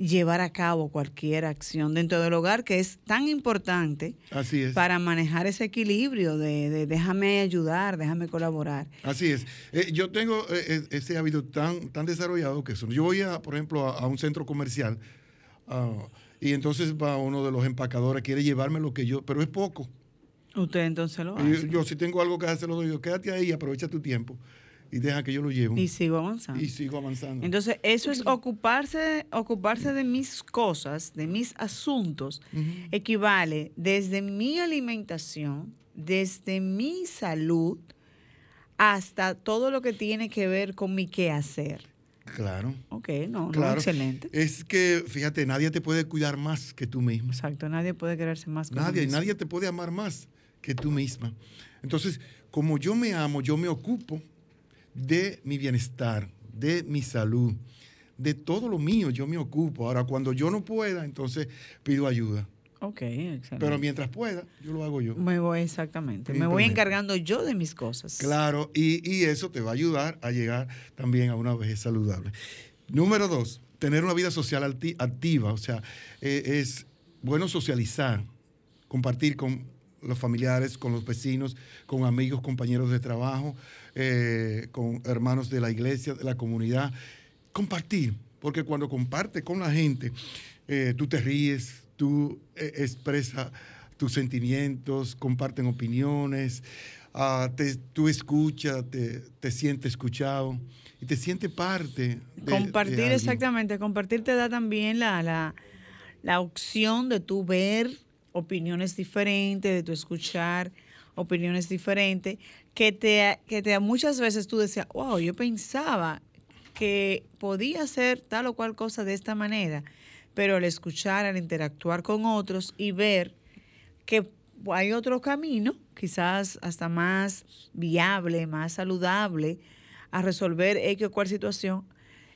llevar a cabo cualquier acción dentro del hogar que es tan importante Así es. para manejar ese equilibrio de, déjame ayudar, déjame colaborar. Así es. Eh, yo tengo eh, eh, ese hábito tan, tan desarrollado que yo voy, a, por ejemplo, a, un centro comercial ah, y entonces va uno de los empacadores, quiere llevarme lo que yo, pero es poco. Usted entonces lo hace. Yo, si tengo algo que hacer, lo doy. quédate ahí, aprovecha tu tiempo y deja que yo lo lleve. Y sigo avanzando. Y sigo avanzando. Entonces, eso es ocuparse, ocuparse de mis cosas, de mis asuntos, equivale desde mi alimentación, desde mi salud, hasta todo lo que tiene que ver con mi quehacer. Claro. Ok, no, no, excelente. Es que, fíjate, nadie te puede cuidar más que tú mismo. Exacto, nadie puede quererse más que Nadie, nadie te puede amar más que tú misma. Entonces, como yo me amo, yo me ocupo de mi bienestar, de mi salud, de todo lo mío, yo me ocupo. Ahora, cuando yo no pueda, entonces pido ayuda. Ok, excelente. Pero mientras pueda, yo lo hago yo. Me voy exactamente. Me voy encargando yo de mis cosas. Claro, y, eso te va a ayudar a llegar también a una vejez saludable. Número dos, tener una vida social activa. O sea, eh, es bueno socializar, compartir con los familiares, con los vecinos, con amigos, compañeros de trabajo, eh, con hermanos de la iglesia, de la comunidad. Compartir, porque cuando compartes con la gente, eh, tú te ríes, tú eh, expresas tus sentimientos, comparten opiniones, ah, tú escuchas, te, sientes escuchado y te sientes parte. De, compartir, exactamente, compartir te da también la, la, la opción de tú ver opiniones diferentes, de tu escuchar opiniones diferentes, que te, que te muchas veces tú decías, wow, yo pensaba que podía ser tal o cual cosa de esta manera, pero al escuchar, al interactuar con otros y ver que hay otro camino, quizás hasta más viable, más saludable, a resolver X o cual situación.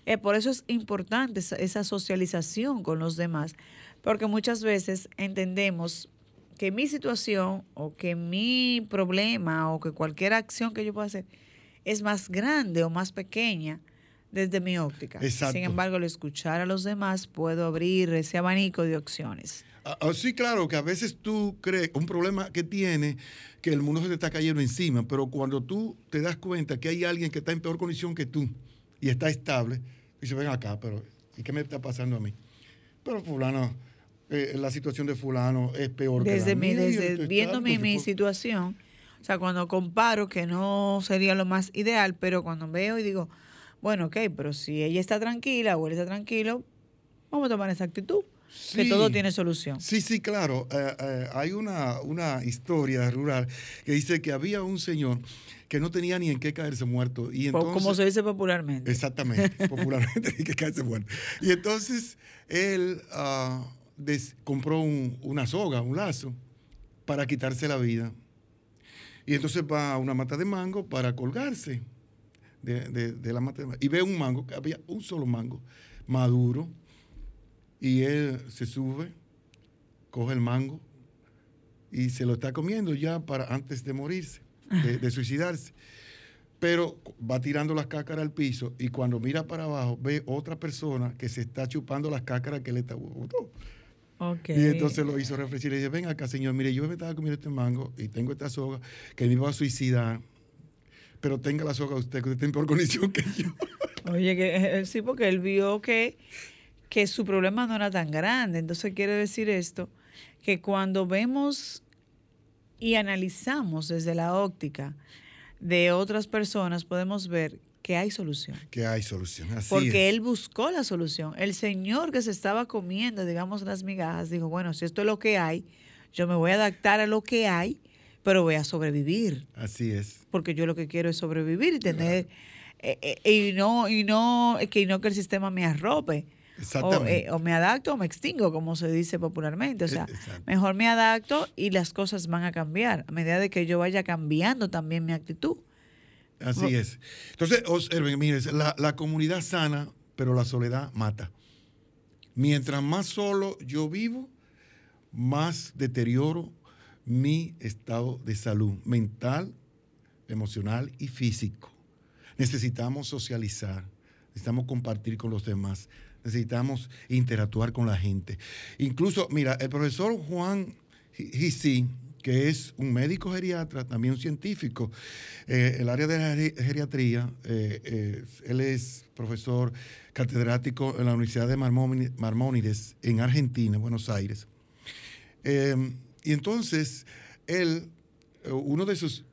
Eh, por eso es importante esa socialización con los demás, porque muchas veces entendemos que mi situación o que mi problema o que cualquier acción que yo pueda hacer es más grande o más pequeña desde mi óptica. Sin embargo, al escuchar a los demás puedo abrir ese abanico de opciones. Ah, ah, sí, claro, que a veces tú crees un problema que tiene que el mundo se te está cayendo encima, pero cuando tú te das cuenta que hay alguien que está en peor condición que tú y está estable, dice, ven acá, pero ¿y qué me está pasando a mí? Pero fulano, eh, la situación de fulano es peor desde que la mi, Desde viéndome mi situación, o sea, cuando comparo, que no sería lo más ideal, pero cuando veo y digo, bueno, ok, pero si ella está tranquila o él está tranquilo, vamos a tomar esa actitud. que todo tiene solución. Sí, sí, claro. Eh, eh, hay una, una historia rural que dice que había un señor que no tenía ni en qué caerse muerto. Y entonces, Como se dice popularmente. Exactamente, [LAUGHS] popularmente [LAUGHS] que caerse muerto. Y entonces él uh, compró una soga, un lazo, para quitarse la vida. Y entonces va a una mata de mango para colgarse de, la de mango. Y ve un mango, que había un solo mango maduro. Y él se sube, coge el mango y se lo está comiendo ya para antes de morirse, de, suicidarse. Pero va tirando las cácaras al piso y cuando mira para abajo ve otra persona que se está chupando las cácaras que le está botó. Y entonces lo hizo reflexionar y dice, ven acá, señor, mire, yo me estaba comiendo este mango y tengo esta soga que me iba a suicidar, pero tenga la soga usted, que usted está en peor condición que yo. Oye, que, eh, eh, sí, porque él vio que, que su problema no era tan grande. Entonces quiere decir esto, que cuando vemos y analizamos desde la óptica de otras personas, podemos ver que hay solución. Que hay solución, así Porque él buscó la solución. El señor que se estaba comiendo, digamos, las migajas, dijo, bueno, si esto es lo que hay, yo me voy a adaptar a lo que hay, pero voy a sobrevivir. Así es. Porque yo lo que quiero es sobrevivir y tener, eh, eh, y no, y no, que no que el sistema me arrope. Exactamente. Eh, o, me adapto o me extingo, como se dice popularmente. O sea, mejor me adapto y las cosas van a cambiar a medida de que yo vaya cambiando también mi actitud. Así es. Entonces, observen, miren, la, comunidad sana, pero la soledad mata. Mientras más solo yo vivo, más deterioro mi estado de salud mental, emocional y físico. Necesitamos socializar, necesitamos compartir con los demás, necesitamos interactuar con la gente. Incluso, mira, el profesor Juan Gissi, que es un médico geriatra, también un científico, eh, el área de la geriatría, eh, él es profesor catedrático en la Universidad de Marmónides en Argentina, Buenos Aires. Y entonces, él, uno de sus,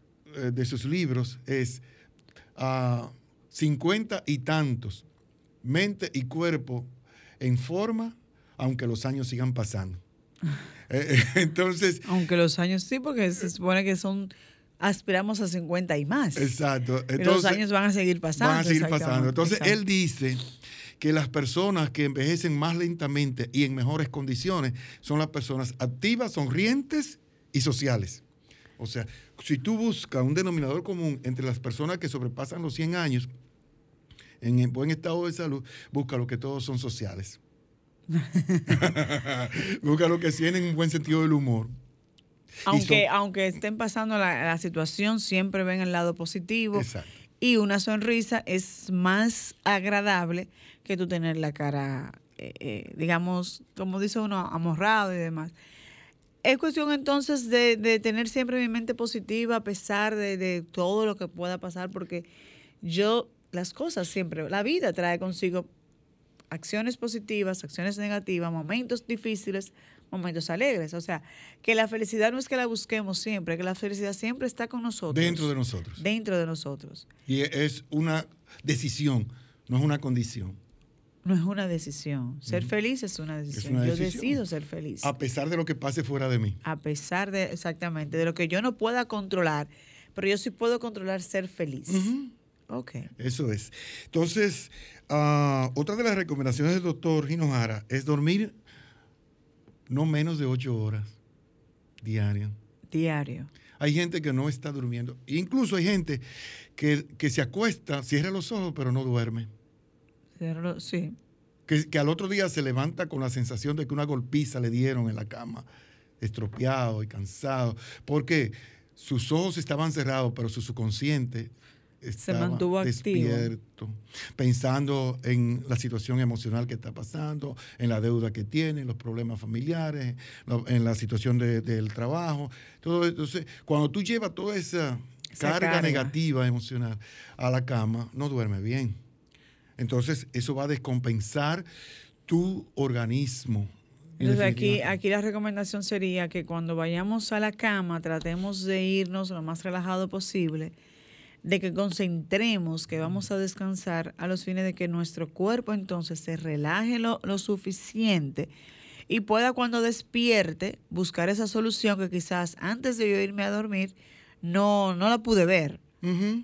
de sus libros es a ah, 50 y tantos, mente y cuerpo en forma, aunque los años sigan pasando. [LAUGHS] Eh, eh, entonces. Aunque los años sí, porque se supone que son. Aspiramos a 50 y más. Exacto. Entonces, los años van a seguir pasando. Van a seguir pasando. Entonces, él dice que las personas que envejecen más lentamente y en mejores condiciones son las personas activas, sonrientes y sociales. O sea, si tú buscas un denominador común entre las personas que sobrepasan los 100 años en buen estado de salud, busca lo que todos son sociales. [LAUGHS] Busca lo que tienen un buen sentido del humor. Aunque, aunque estén pasando la, situación, siempre ven el lado positivo. Y una sonrisa es más agradable que tú tener la cara, eh, eh, digamos, como dice uno, amorrado y demás. Es cuestión entonces de, tener siempre mi mente positiva a pesar de, de todo lo que pueda pasar, porque yo, las cosas siempre, la vida trae consigo acciones positivas, acciones negativas, momentos difíciles, momentos alegres. O sea, que la felicidad no es que la busquemos siempre, que la felicidad siempre está con nosotros. Dentro de nosotros. Dentro de nosotros. Y es una decisión, no es una condición. No es una decisión. Ser feliz es una decisión. yo decido ser feliz. A pesar de lo que pase fuera de mí. A pesar de, exactamente, de lo que yo no pueda controlar, pero yo sí puedo controlar ser feliz. Ok. Eso es. Entonces, Ah, otra de las recomendaciones del doctor Hinohara es dormir no menos de ocho horas diarias. Diario. Hay gente que no está durmiendo. Incluso hay gente que, se acuesta, cierra los ojos, pero no duerme. Sí. Que, que, al otro día se levanta con la sensación de que una golpiza le dieron en la cama, estropeado y cansado, porque sus ojos estaban cerrados, pero su subconsciente se mantuvo despierto, pensando en la situación emocional que está pasando, en la deuda que tiene, los problemas familiares, en la situación del trabajo. Todo, entonces, cuando tú llevas toda esa, carga, negativa emocional a la cama, no duerme bien. Entonces, eso va a descompensar tu organismo. Entonces aquí, aquí la recomendación sería que cuando vayamos a la cama tratemos de irnos lo más relajado posible de que concentremos que vamos a descansar a los fines de que nuestro cuerpo entonces se relaje lo, suficiente y pueda cuando despierte buscar esa solución que quizás antes de yo irme a dormir no, no la pude ver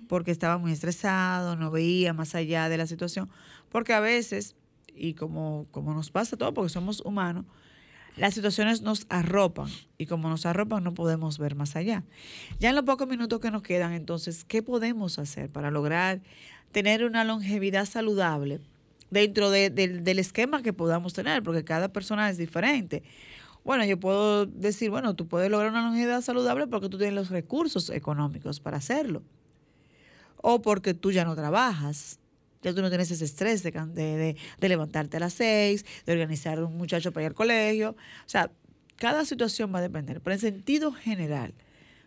porque estaba muy estresado, no veía más allá de la situación, porque a veces, y como, como nos pasa todo, porque somos humanos, las situaciones nos arropan y como nos arropan no podemos ver más allá. Ya en los pocos minutos que nos quedan, entonces, ¿qué podemos hacer para lograr tener una longevidad saludable dentro del esquema que podamos tener? Porque cada persona es diferente. Bueno, yo puedo decir, bueno, tú puedes lograr una longevidad saludable porque tú tienes los recursos económicos para hacerlo. O porque tú ya no trabajas ya tú no tienes ese estrés de, de, levantarte a las seis, de organizar un muchacho para ir al colegio. O sea, cada situación va a depender. Pero en sentido general,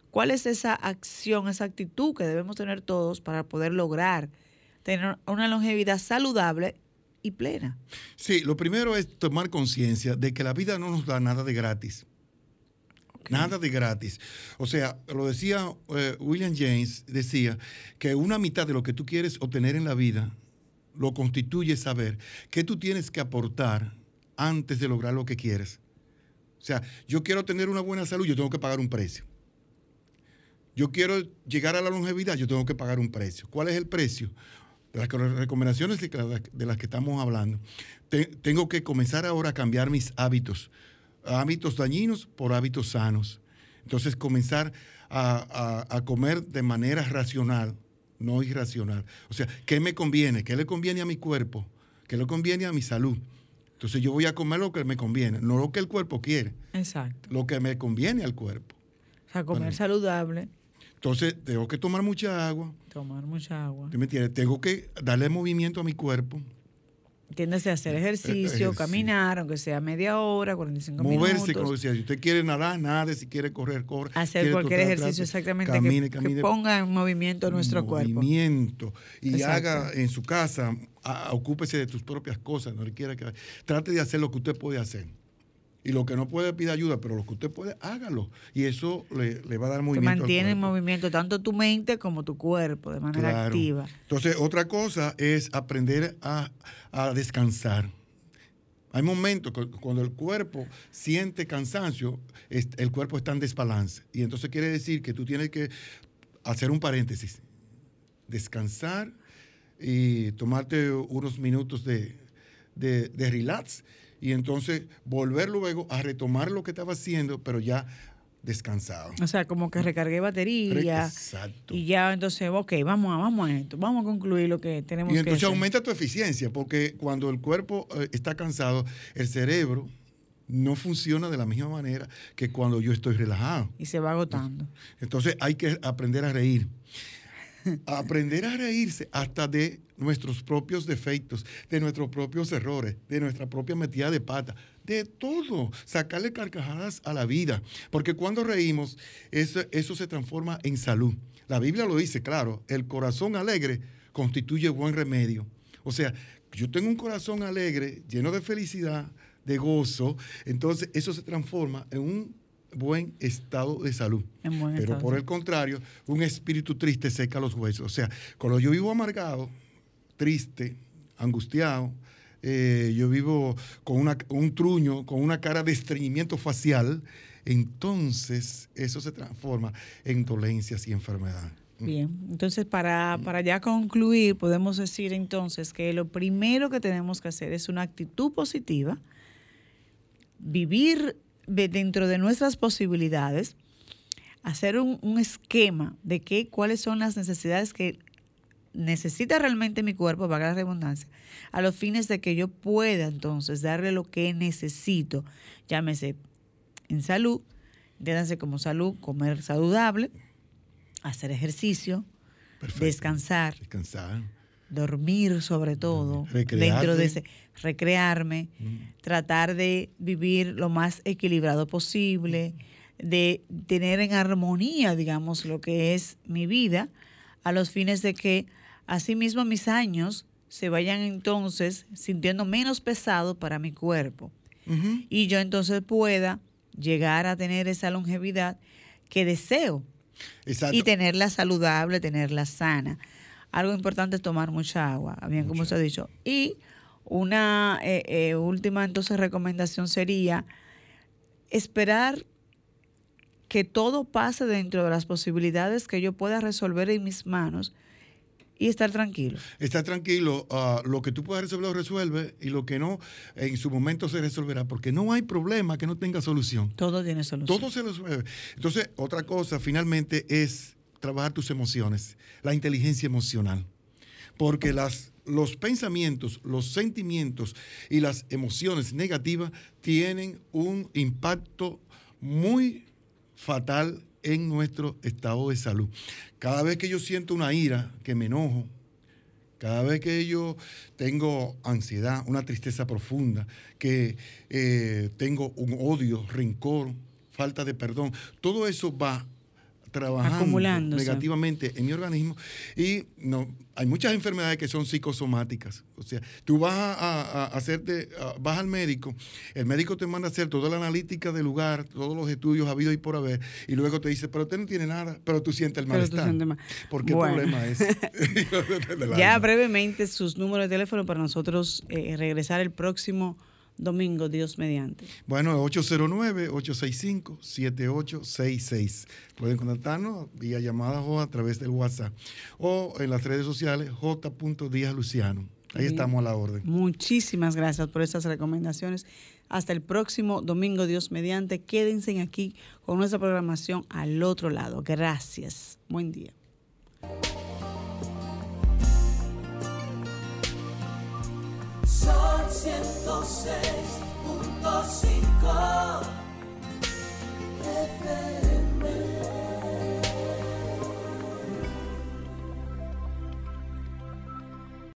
¿cuál es esa acción, esa actitud que debemos tener todos para poder lograr tener una longevidad saludable y plena? Sí, lo primero es tomar conciencia de que la vida no nos da nada de gratis. Nada de gratis. O sea, lo decía eh, William James, decía que una mitad de lo que tú quieres obtener en la vida lo constituye saber qué tú tienes que aportar antes de lograr lo que quieres. O sea, yo quiero tener una buena salud, yo tengo que pagar un precio. Yo quiero llegar a la longevidad, yo tengo que pagar un precio. ¿Cuál es el precio? De las recomendaciones de las que estamos hablando. tengo que comenzar ahora a cambiar mis hábitos. Hábitos dañinos por hábitos sanos. Entonces, comenzar a comer de manera racional, no irracional. O sea, ¿qué me conviene? ¿Qué le conviene a mi cuerpo? ¿Qué le conviene a mi salud? Entonces yo voy a comer lo que me conviene, no lo que el cuerpo quiere. Exacto. Lo que me conviene al cuerpo. O sea, comer saludable. Entonces tengo que tomar mucha agua. Tomar mucha agua. ¿Tú me entiendes? Tengo que darle movimiento a mi cuerpo. A hacer ejercicio, caminar, aunque sea media hora, 45 minutos. Moverse, como decía, si usted quiere nadar, nade, si quiere correr, corre. Hacer cualquier ejercicio exactamente que, ponga en movimiento nuestro cuerpo. Movimiento. Y haga en su casa, ocúpese de tus propias cosas, no le quiera que... Trate de hacer lo que usted puede hacer. Y lo que no puede pide ayuda, pero lo que usted puede, hágalo. Y eso le, va a dar movimiento. Que mantiene en movimiento tanto tu mente como tu cuerpo de manera activa. Entonces, otra cosa es aprender a, descansar. Hay momentos cuando el cuerpo siente cansancio, el cuerpo está en desbalance. Y entonces quiere decir que tú tienes que hacer un paréntesis, descansar y tomarte unos minutos de, de, de relax y entonces volver luego a retomar lo que estaba haciendo, pero ya descansado. O sea, como que recargué batería. Exacto. Y ya entonces, ok, vamos a, vamos a esto, vamos a concluir lo que tenemos que hacer. Y entonces aumenta tu eficiencia, porque cuando el cuerpo eh, está cansado, el cerebro no funciona de la misma manera que cuando yo estoy relajado. Y se va agotando. Entonces hay que aprender a reír. Aprender a reírse hasta de nuestros propios defectos, de nuestros propios errores, de nuestra propia metida de pata, de todo, sacarle carcajadas a la vida, porque cuando reímos, eso, eso se transforma en salud. La Biblia lo dice, claro, el corazón alegre constituye buen remedio. O sea, yo tengo un corazón alegre, lleno de felicidad, de gozo, entonces eso se transforma en un buen estado de salud. Pero por el contrario, un espíritu triste seca los huesos. O sea, cuando yo vivo amargado, triste, angustiado, eh, yo vivo con un truño, con una cara de estreñimiento facial, entonces eso se transforma en dolencias y enfermedad. Bien, entonces para, para ya concluir, podemos decir entonces que lo primero que tenemos que hacer es una actitud positiva, vivir dentro de nuestras posibilidades, hacer un, esquema de qué, cuáles son las necesidades que necesita realmente mi cuerpo, para la redundancia, a los fines de que yo pueda entonces darle lo que necesito, llámese en salud, entiéndanse como salud, comer saludable, hacer ejercicio, descansar, descansar, dormir sobre todo, dentro de ese recrearme, tratar de vivir lo más equilibrado posible, de tener en armonía, digamos, lo que es mi vida, a los fines de que asimismo mis años se vayan entonces sintiendo menos pesado para mi cuerpo. Y yo entonces pueda llegar a tener esa longevidad que deseo. Y tenerla saludable, tenerla sana. Algo importante es tomar mucha agua, bien como se ha dicho. Y una eh, eh, última entonces recomendación sería esperar que todo pase dentro de las posibilidades que yo pueda resolver en mis manos y estar tranquilo. Estar tranquilo, ah, lo que tú puedas resolver lo resuelve y lo que no, en su momento se resolverá, porque no hay problema que no tenga solución. Todo tiene solución. Todo se resuelve. Entonces, otra cosa finalmente es trabajar tus emociones, la inteligencia emocional, porque las los pensamientos, los sentimientos y las emociones negativas tienen un impacto muy fatal en nuestro estado de salud. Cada vez que yo siento una ira, que me enojo, cada vez que yo tengo ansiedad, una tristeza profunda, que eh, tengo un odio, rencor, falta de perdón, todo eso va trabajando negativamente en mi organismo y no hay muchas enfermedades que son psicosomáticas. O sea, tú vas a, hacerte, vas al médico, el médico te manda a hacer toda la analítica del lugar, todos los estudios habidos y por haber, y luego te dice, pero usted no tiene nada, pero tú sientes el malestar. ¿Por qué problema es? [LAUGHS] [LAUGHS] ya brevemente sus números de teléfono para nosotros eh, regresar el próximo domingo, Dios mediante. Bueno, 809-865-7866. Pueden contactarnos vía llamada o a través del WhatsApp o en las redes sociales J. Díaz Luciano. Ahí estamos a la orden. Muchísimas gracias por estas recomendaciones. Hasta el próximo domingo, Dios mediante. Quédense aquí con nuestra programación al otro lado. Gracias. Buen día. Son 106.5 FM.